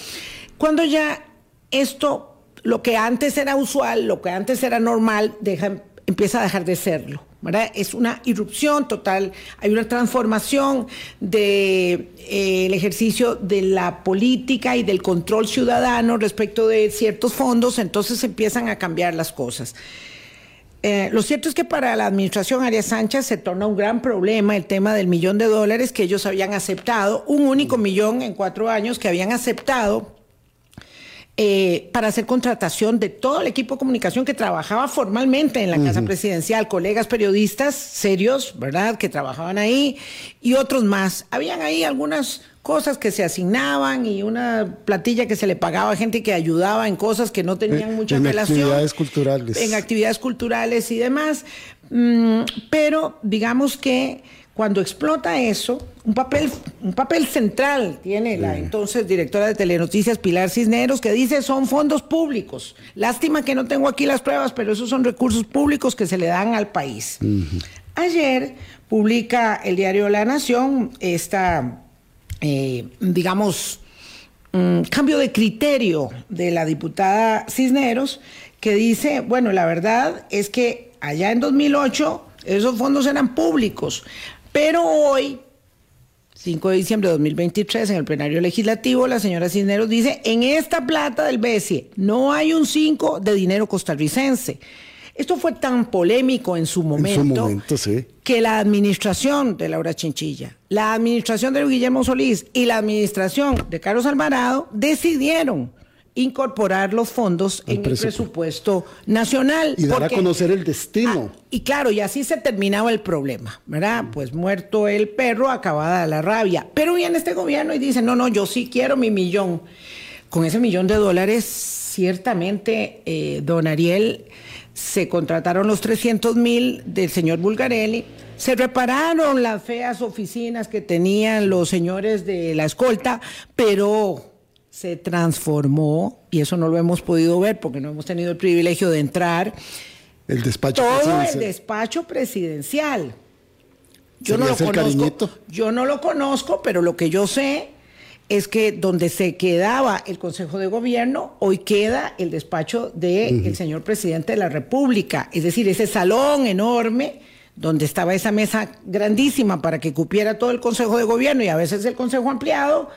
cuando ya esto, lo que antes era usual, lo que antes era normal, deja, empieza a dejar de serlo. Es una irrupción total, hay una transformación del de, eh, ejercicio de la política y del control ciudadano respecto de ciertos fondos, entonces empiezan a cambiar las cosas. Eh, lo cierto es que para la administración Arias Sánchez se torna un gran problema el tema del millón de dólares que ellos habían aceptado, un único millón en cuatro años que habían aceptado eh, para hacer contratación de todo el equipo de comunicación que trabajaba formalmente en la Casa Presidencial, colegas periodistas serios, ¿verdad?, que trabajaban ahí y otros más. Habían ahí algunas cosas que se asignaban y una platilla que se le pagaba a gente que ayudaba en cosas que no tenían En- mucha en relación. actividades culturales. En actividades culturales y demás. Mm, pero digamos que cuando explota eso, un papel, un papel central tiene la entonces directora de Telenoticias Pilar Cisneros que dice son fondos públicos. Lástima que no tengo aquí las pruebas, pero esos son recursos públicos que se le dan al país. Ayer publica el diario La Nación esta, eh, digamos, mm, cambio de criterio de la diputada Cisneros, que dice, bueno, la verdad es que allá en 2008 esos fondos eran públicos, pero hoy, 5 de diciembre de 2023, en el plenario legislativo, la señora Cisneros dice, en esta plata del BESIE no hay un 5 de dinero costarricense. Esto fue tan polémico en su momento, momento, sí. que la administración de Laura Chinchilla, la administración de Guillermo Solís y la administración de Carlos Alvarado decidieron incorporar los fondos Al en el presupuesto. nacional. Y dar a conocer el destino. Ah, y claro, y así se terminaba el problema, ¿verdad? Pues muerto el perro, acabada la rabia. Pero viene este gobierno y dice, no, no, yo sí quiero mi millón. Con ese millón de dólares, ciertamente, eh, don Ariel, se contrataron los 300 mil del señor Bulgarelli, se repararon las feas oficinas que tenían los señores de la escolta, pero se transformó, y eso no lo hemos podido ver porque no hemos tenido el privilegio de entrar, El despacho todo el presidencial. despacho presidencial. Yo no ¿Sería lo el conozco. Yo no lo conozco, pero lo que yo sé es que donde se quedaba el Consejo de Gobierno, hoy queda el despacho del señor presidente de la República. Es decir, ese salón enorme donde estaba esa mesa grandísima para que cupiera todo el Consejo de Gobierno y a veces el Consejo ampliado,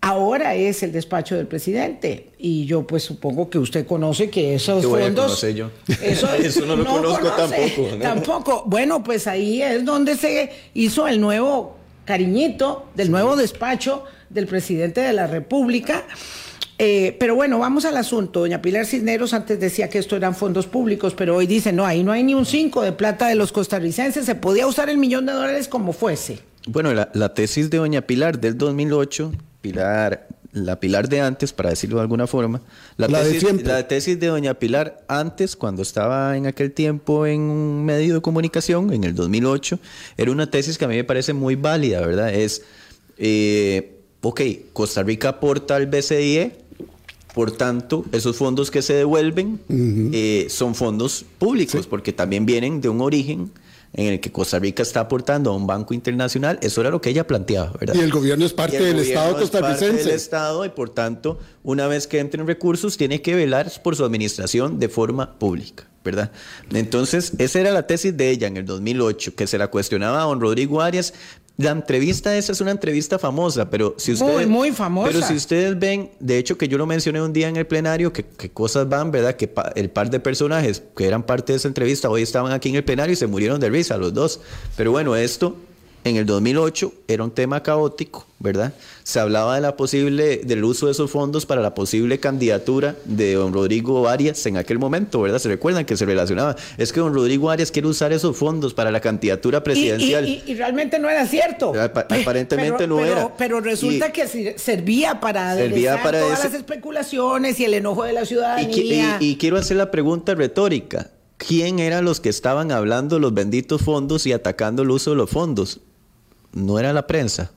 ahora es el despacho del presidente. Y yo pues supongo que usted conoce que esos ¿Qué voy a fondos... conocer yo? Eso, Eso no lo conozco tampoco, ¿no? Tampoco. Bueno, pues ahí es donde se hizo el nuevo cariñito del nuevo despacho del presidente de la República. Eh, pero bueno, vamos al asunto. Doña Pilar Cisneros antes decía que esto eran fondos públicos, pero hoy dice, no, ahí no hay ni un 5 de plata de los costarricenses, se podía usar el millón de dólares como fuese. Bueno, la, la tesis de Doña Pilar del 2008, Pilar, la Pilar de antes, para decirlo de alguna forma, la, La de tesis, siempre. la tesis de Doña Pilar antes, cuando estaba en aquel tiempo en un medio de comunicación, en el 2008, era una tesis que a mí me parece muy válida, ¿verdad? Es, eh, ok, Costa Rica aporta al BCIE, por tanto, esos fondos que se devuelven eh, son fondos públicos, porque también vienen de un origen en el que Costa Rica está aportando a un banco internacional. Eso era lo que ella planteaba, ¿verdad? Y el gobierno es parte del Estado es parte costarricense. del Estado y por tanto, una vez que entren recursos, tiene que velar por su administración de forma pública, ¿verdad? Entonces, esa era la tesis de ella en el 2008, que se la cuestionaba a don Rodrigo Arias. La entrevista esa es una entrevista famosa, pero si Muy, ustedes... muy famosa. Pero si ustedes ven, de hecho que yo lo mencioné un día en el plenario, que, que cosas van, ¿verdad? Que pa- el par de personajes que eran parte de esa entrevista hoy estaban aquí en el plenario y se murieron de risa los dos. Pero bueno, esto en el 2008 era un tema caótico, ¿verdad? Se hablaba de la posible, del uso de esos fondos para la posible candidatura de don Rodrigo Arias en aquel momento, ¿verdad? Se recuerdan que se relacionaba. Es que don Rodrigo Arias quiere usar esos fondos para la candidatura presidencial. Y, y- y realmente no era cierto. Apa- aparentemente Pero- no pero- era. Pero resulta que servía para Servía para todas ese- las especulaciones y el enojo de la ciudadanía. y quiero hacer la pregunta retórica. ¿Quién eran los que estaban hablando los benditos fondos y atacando el uso de los fondos? No era la prensa.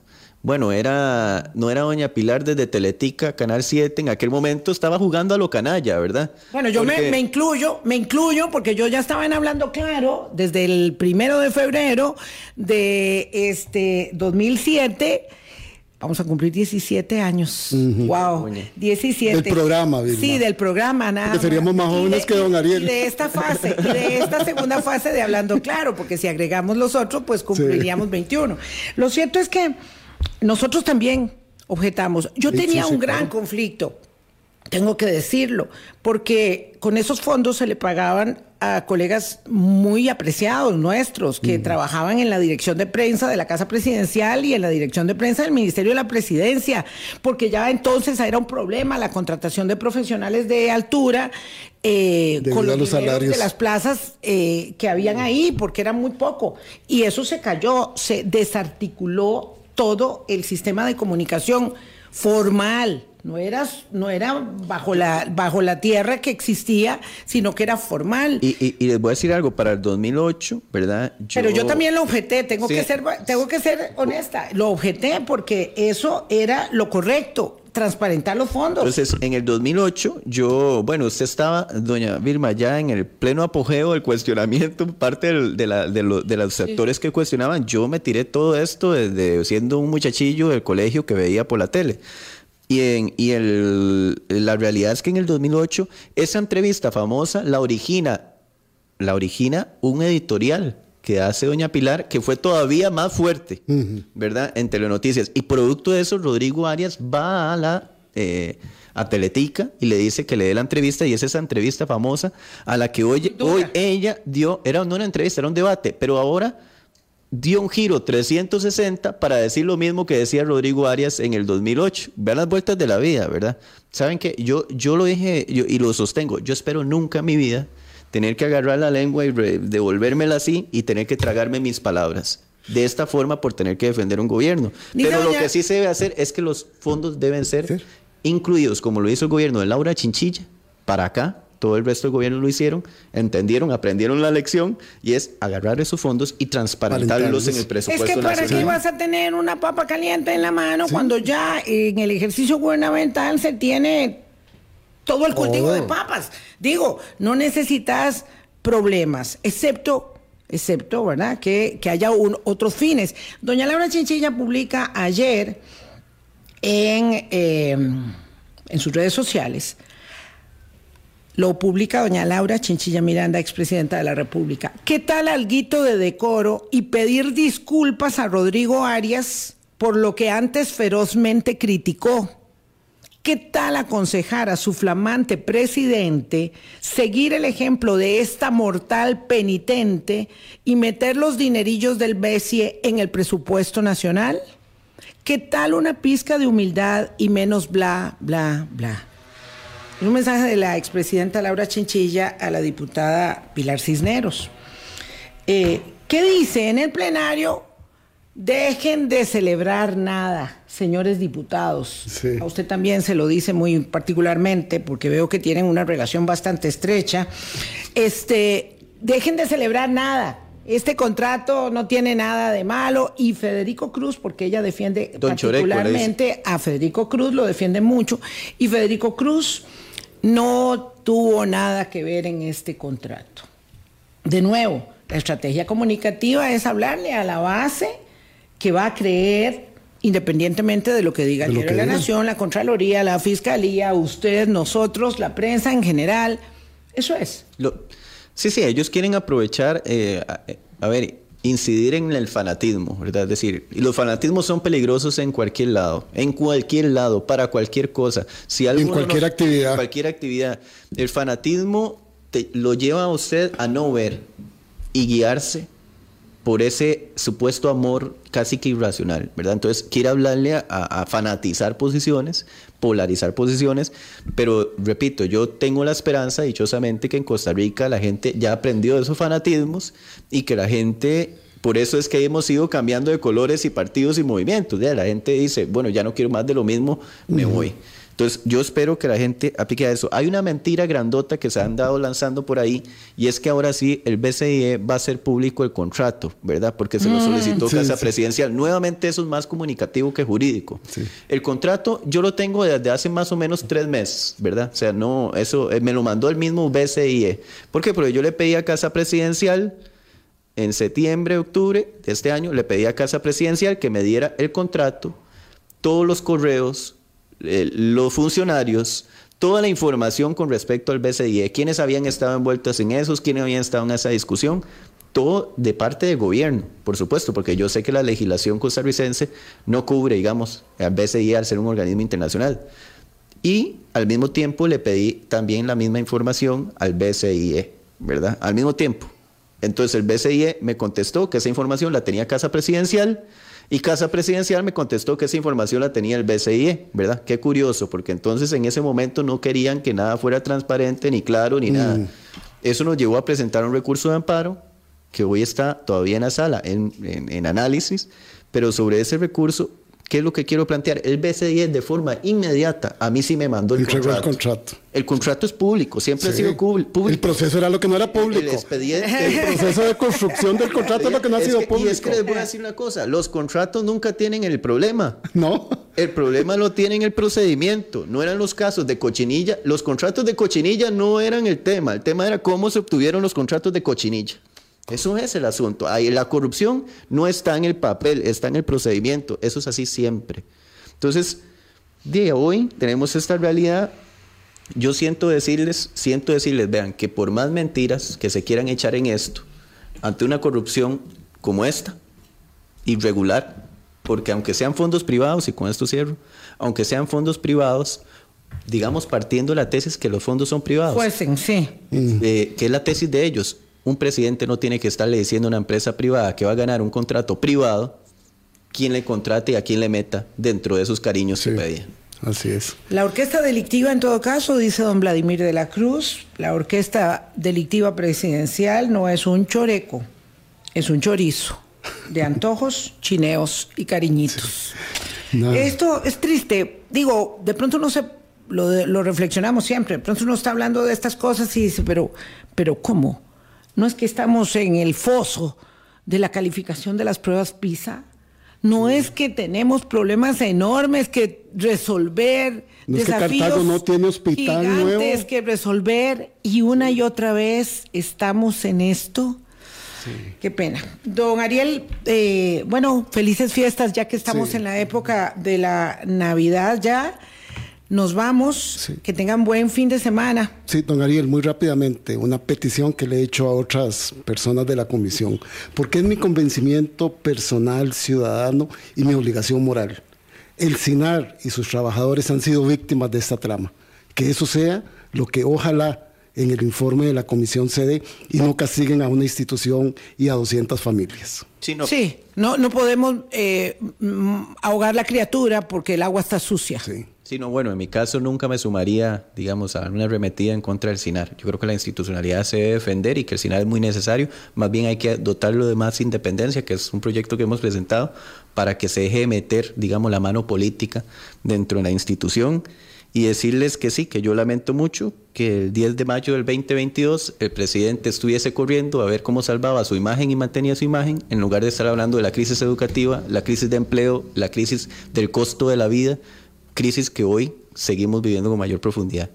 Bueno, era, no era Doña Pilar desde Teletica, Canal 7, en aquel momento estaba jugando a lo canalla, ¿verdad? Bueno, yo me, Porque- me incluyo, me incluyo porque yo ya estaba en hablando claro desde el primero de febrero de este 2007. Vamos a cumplir 17 años. Wow, 17. Del programa, Vilma. Sí, del programa, nada. Porque seríamos más jóvenes de- que don Ariel. Y de esta fase, y de esta segunda fase de hablando claro, porque si agregamos los otros, pues cumpliríamos 21. Lo cierto es que nosotros también objetamos. Yo Sí, tenía sí, sí, un gran claro. conflicto tengo que decirlo, porque con esos fondos se le pagaban a colegas muy apreciados nuestros que trabajaban en la dirección de prensa de la Casa Presidencial y en la dirección de prensa del Ministerio de la Presidencia, porque ya entonces era un problema la contratación de profesionales de altura eh, con los, los salarios de las plazas eh, que habían ahí, porque era muy poco. Y eso se cayó, se desarticuló todo el sistema de comunicación formal no era, no era bajo, la, bajo la tierra que existía, sino que era formal. Y, les voy a decir algo, para el 2008, ¿verdad? Pero yo también lo objeté, tengo, que ser, tengo que ser honesta, lo objeté porque eso era lo correcto, transparentar los fondos. Entonces, en el 2008, yo, bueno, usted estaba, doña Vilma, ya en el pleno apogeo del cuestionamiento, parte de, la, de, los sectores que cuestionaban, yo me tiré todo esto desde siendo un muchachillo del colegio que veía por la tele. Y, en, y el, la realidad es que en el 2008 esa entrevista famosa la origina, la origina un editorial que hace doña Pilar, que fue todavía más fuerte, ¿verdad? En Telenoticias. Y producto de eso, Rodrigo Arias va a la... Eh, a Teletica y le dice que le dé la entrevista y es esa entrevista famosa a la que hoy, hoy ella dio, era no una entrevista, era un debate, pero ahora dio un giro 360 para decir lo mismo que decía Rodrigo Arias en el 2008. Vean las vueltas de la vida, ¿verdad? Saben que yo, yo lo dije y lo sostengo. Yo espero nunca en mi vida tener que agarrar la lengua y devolvérmela así y tener que tragarme mis palabras. De esta forma por tener que defender un gobierno. Pero lo que sí se debe hacer es que los fondos deben ser incluidos, como lo hizo el gobierno de Laura Chinchilla, para acá, todo el resto del gobierno lo hicieron, entendieron, aprendieron la lección y es agarrar esos fondos y transparentarlos en el presupuesto Es que para qué vas a tener una papa caliente en la mano cuando ya en el ejercicio gubernamental se tiene todo el cultivo de papas. Digo, no necesitas problemas, excepto excepto, ¿verdad? Que, haya un, otros fines. Doña Laura Chinchilla publica ayer en, eh, en sus redes sociales lo publica doña Laura Chinchilla Miranda, expresidenta de la República. ¿Qué tal alguito de decoro y pedir disculpas a Rodrigo Arias por lo que antes ferozmente criticó? ¿Qué tal aconsejar a su flamante presidente seguir el ejemplo de esta mortal penitente y meter los dinerillos del BESIE en el presupuesto nacional? ¿Qué tal una pizca de humildad y menos bla, bla, bla? Un mensaje de la expresidenta Laura Chinchilla a la diputada Pilar Cisneros. Eh, ¿Qué dice en el plenario? Dejen de celebrar nada, señores diputados. A usted también se lo dice muy particularmente, porque veo que tienen una relación bastante estrecha. Este, dejen de celebrar nada. Este contrato no tiene nada de malo y Federico Cruz, porque ella defiende particularmente a Federico Cruz, lo defiende mucho, y Federico Cruz no tuvo nada que ver en este contrato. De nuevo, la estrategia comunicativa es hablarle a la base que va a creer, independientemente de lo que diga el la Nación, la Contraloría, la Fiscalía, usted, nosotros, la prensa en general. Eso es. sí, sí, ellos quieren aprovechar, eh, a ver, incidir en el fanatismo, ¿verdad? Es decir, los fanatismos son peligrosos en cualquier lado, en cualquier lado, para cualquier cosa. Si en cualquier actividad. Cualquier actividad. El fanatismo te, lo lleva a usted a no ver y guiarse por ese supuesto amor casi que irracional, ¿verdad? Entonces quiere hablarle a, fanatizar posiciones, polarizar posiciones, pero repito, yo tengo la esperanza, dichosamente, que en Costa Rica la gente ya aprendió de esos fanatismos y que la gente, por eso es que hemos ido cambiando de colores y partidos y movimientos, ¿ya? la gente dice, bueno, ya no quiero más de lo mismo, me voy. Entonces, yo espero que la gente aplique a eso. Hay una mentira grandota que se han dado lanzando por ahí y es que ahora sí el BCIE va a ser público el contrato, ¿verdad? Porque se lo mm. solicitó Casa Presidencial. Nuevamente eso es más comunicativo que jurídico. El contrato yo lo tengo desde hace más o menos tres meses, ¿verdad? O sea, no, eso eh, me lo mandó el mismo BCIE. ¿Por qué? Porque yo le pedí a Casa Presidencial en septiembre, octubre de este año, le pedí a Casa Presidencial que me diera el contrato, todos los correos, eh, los funcionarios toda la información con respecto al BCIE, quiénes habían estado envueltos en esos, quiénes habían estado en esa discusión, todo de parte del gobierno, por supuesto, porque yo sé que la legislación costarricense no cubre, digamos, al BCIE al ser un organismo internacional. Y al mismo tiempo le pedí también la misma información al BCIE, ¿verdad? Al mismo tiempo. Entonces el BCIE me contestó que esa información la tenía Casa Presidencial y Casa Presidencial me contestó que esa información la tenía el BCIE, ¿verdad? Qué curioso, porque entonces en ese momento no querían que nada fuera transparente, ni claro, ni nada. Mm. Eso nos llevó a presentar un recurso de amparo que hoy está todavía en la sala, en, en- en análisis, pero sobre ese recurso, ¿qué es lo que quiero plantear? El BCIE de forma inmediata, a mí sí me mandó el Entregó el contrato. contrato. El contrato es público, siempre ha sido público. El proceso era lo que no era El público. expediente. El proceso de construcción del contrato es lo que no ha sido que- público. Y es que les voy a decir una cosa, los contratos nunca tienen el problema. No. El problema lo tiene en el procedimiento, no eran los casos de cochinilla. Los contratos de cochinilla no eran el tema, el tema era cómo se obtuvieron los contratos de cochinilla. Eso es el asunto. Ahí la corrupción no está en el papel, está en el procedimiento. Eso es así siempre. Entonces, de hoy tenemos esta realidad. Yo siento decirles, siento decirles, vean, que por más mentiras que se quieran echar en esto, ante una corrupción como esta, irregular, porque aunque sean fondos privados, y con esto cierro, aunque sean fondos privados, digamos partiendo la tesis que los fondos son privados, Fuesen, sí. eh, que es la tesis de ellos, un presidente no tiene que estarle diciendo a una empresa privada que va a ganar un contrato privado, quién le contrate y a quién le meta dentro de esos cariños Sí, que pedía. así es. La orquesta delictiva, en todo caso, dice don Vladimir de la Cruz, la orquesta delictiva presidencial no es un choreco, es un chorizo de antojos, chineos y cariñitos. Esto es triste. Digo, de pronto no se lo, de- lo reflexionamos siempre. De pronto uno está hablando de estas cosas y dice, pero, pero ¿cómo? No es que estamos en el foso de la calificación de las pruebas PISA. No es que tenemos problemas enormes que resolver, No es que desafíos Cartago no tiene hospital gigantes nuevo. que resolver y una y otra vez estamos en esto. Qué pena. Don Ariel, eh, bueno, felices fiestas ya que estamos Sí. en la época de la Navidad ya. Nos vamos. Sí. Que tengan buen fin de semana. Sí, don Ariel, muy rápidamente, una petición que le he hecho a otras personas de la comisión, porque es mi convencimiento personal, ciudadano y mi obligación moral. El SINAR y sus trabajadores han sido víctimas de esta trama. Que eso sea lo que ojalá en el informe de la comisión se dé y no castiguen a una institución y a 200 familias. Sí, no, Sí, no, no podemos eh, mm, ahogar la criatura porque el agua está sucia. Sí. Sí, no, bueno, en mi caso nunca me sumaría, digamos, a una arremetida en contra del SINAR. Yo creo que la institucionalidad se debe defender y que el SINAR es muy necesario. Más bien hay que dotarlo de más independencia, que es un proyecto que hemos presentado, para que se deje de meter, digamos, la mano política dentro de la institución y decirles que sí, que yo lamento mucho que el 10 de mayo del 2022 el presidente estuviese corriendo a ver cómo salvaba su imagen y mantenía su imagen, en lugar de estar hablando de la crisis educativa, la crisis de empleo, la crisis del costo de la vida, crisis que hoy seguimos viviendo con mayor profundidad.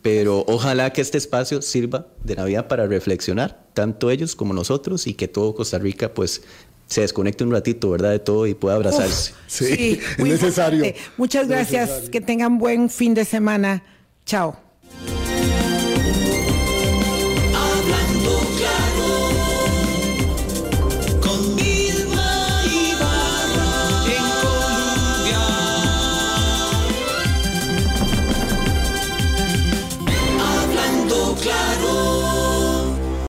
Pero ojalá que este espacio sirva de Navidad para reflexionar, tanto ellos como nosotros, y que todo Costa Rica pues se desconecte un ratito, ¿verdad? De todo y pueda abrazarse. Sí, es necesario. Muchas gracias. necesario. Que tengan buen fin de semana. Chao.